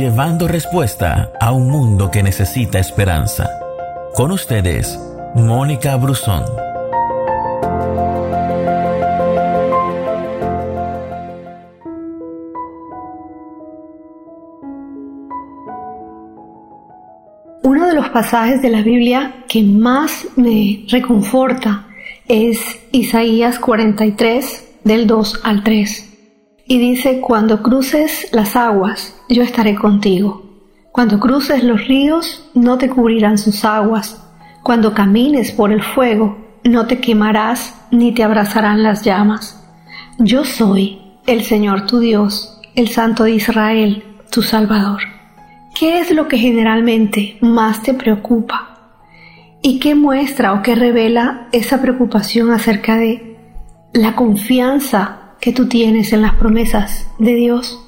llevando respuesta a un mundo que necesita esperanza. Con ustedes, Mónica Brusón. Uno de los pasajes de la Biblia que más me reconforta es Isaías 43 del 2 al 3. Y dice, cuando cruces las aguas, yo estaré contigo. Cuando cruces los ríos, no te cubrirán sus aguas. Cuando camines por el fuego, no te quemarás ni te abrazarán las llamas. Yo soy el Señor tu Dios, el Santo de Israel, tu Salvador. ¿Qué es lo que generalmente más te preocupa? ¿Y qué muestra o qué revela esa preocupación acerca de la confianza que tú tienes en las promesas de Dios.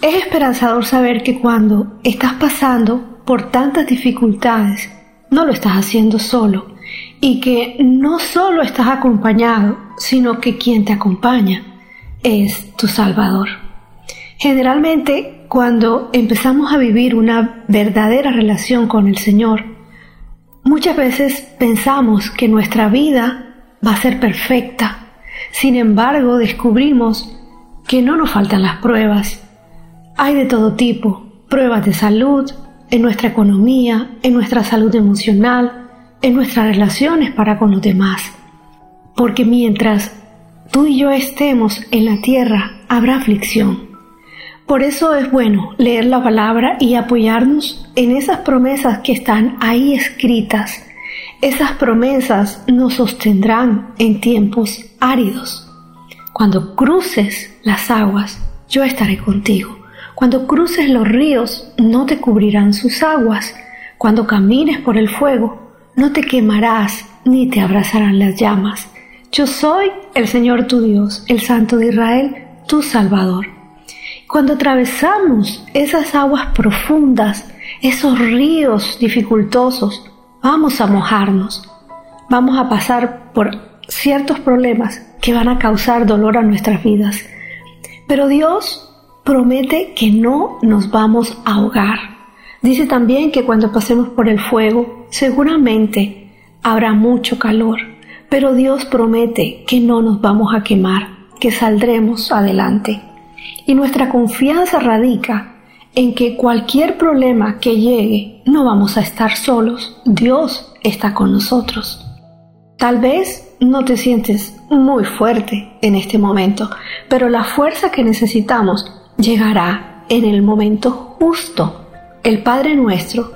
Es esperanzador saber que cuando estás pasando por tantas dificultades, no lo estás haciendo solo y que no solo estás acompañado, sino que quien te acompaña es tu Salvador. Generalmente, cuando empezamos a vivir una verdadera relación con el Señor, muchas veces pensamos que nuestra vida va a ser perfecta, sin embargo, descubrimos que no nos faltan las pruebas. Hay de todo tipo, pruebas de salud, en nuestra economía, en nuestra salud emocional, en nuestras relaciones para con los demás. Porque mientras tú y yo estemos en la tierra, habrá aflicción. Por eso es bueno leer la palabra y apoyarnos en esas promesas que están ahí escritas esas promesas nos sostendrán en tiempos áridos. Cuando cruces las aguas, yo estaré contigo. Cuando cruces los ríos, no te cubrirán sus aguas. Cuando camines por el fuego, no te quemarás ni te abrazarán las llamas. Yo soy el Señor tu Dios, el Santo de Israel, tu Salvador. Cuando atravesamos esas aguas profundas, esos ríos dificultosos, vamos a mojarnos, vamos a pasar por ciertos problemas que van a causar dolor a nuestras vidas. Pero Dios promete que no nos vamos a ahogar. Dice también que cuando pasemos por el fuego, seguramente habrá mucho calor, pero Dios promete que no nos vamos a quemar, que saldremos adelante. Y nuestra confianza radica en que cualquier problema que llegue no vamos a estar solos, Dios está con nosotros. Tal vez no te sientes muy fuerte en este momento, pero la fuerza que necesitamos llegará en el momento justo. El Padre nuestro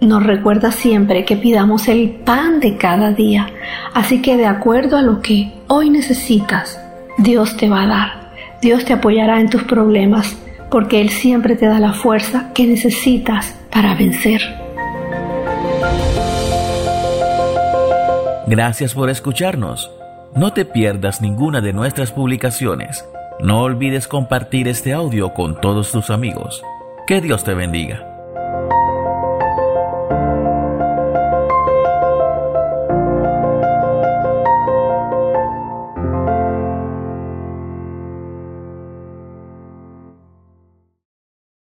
nos recuerda siempre que pidamos el pan de cada día, así que de acuerdo a lo que hoy necesitas, Dios te va a dar. Dios te apoyará en tus problemas porque Él siempre te da la fuerza que necesitas para vencer. Gracias por escucharnos. No te pierdas ninguna de nuestras publicaciones. No olvides compartir este audio con todos tus amigos. Que Dios te bendiga.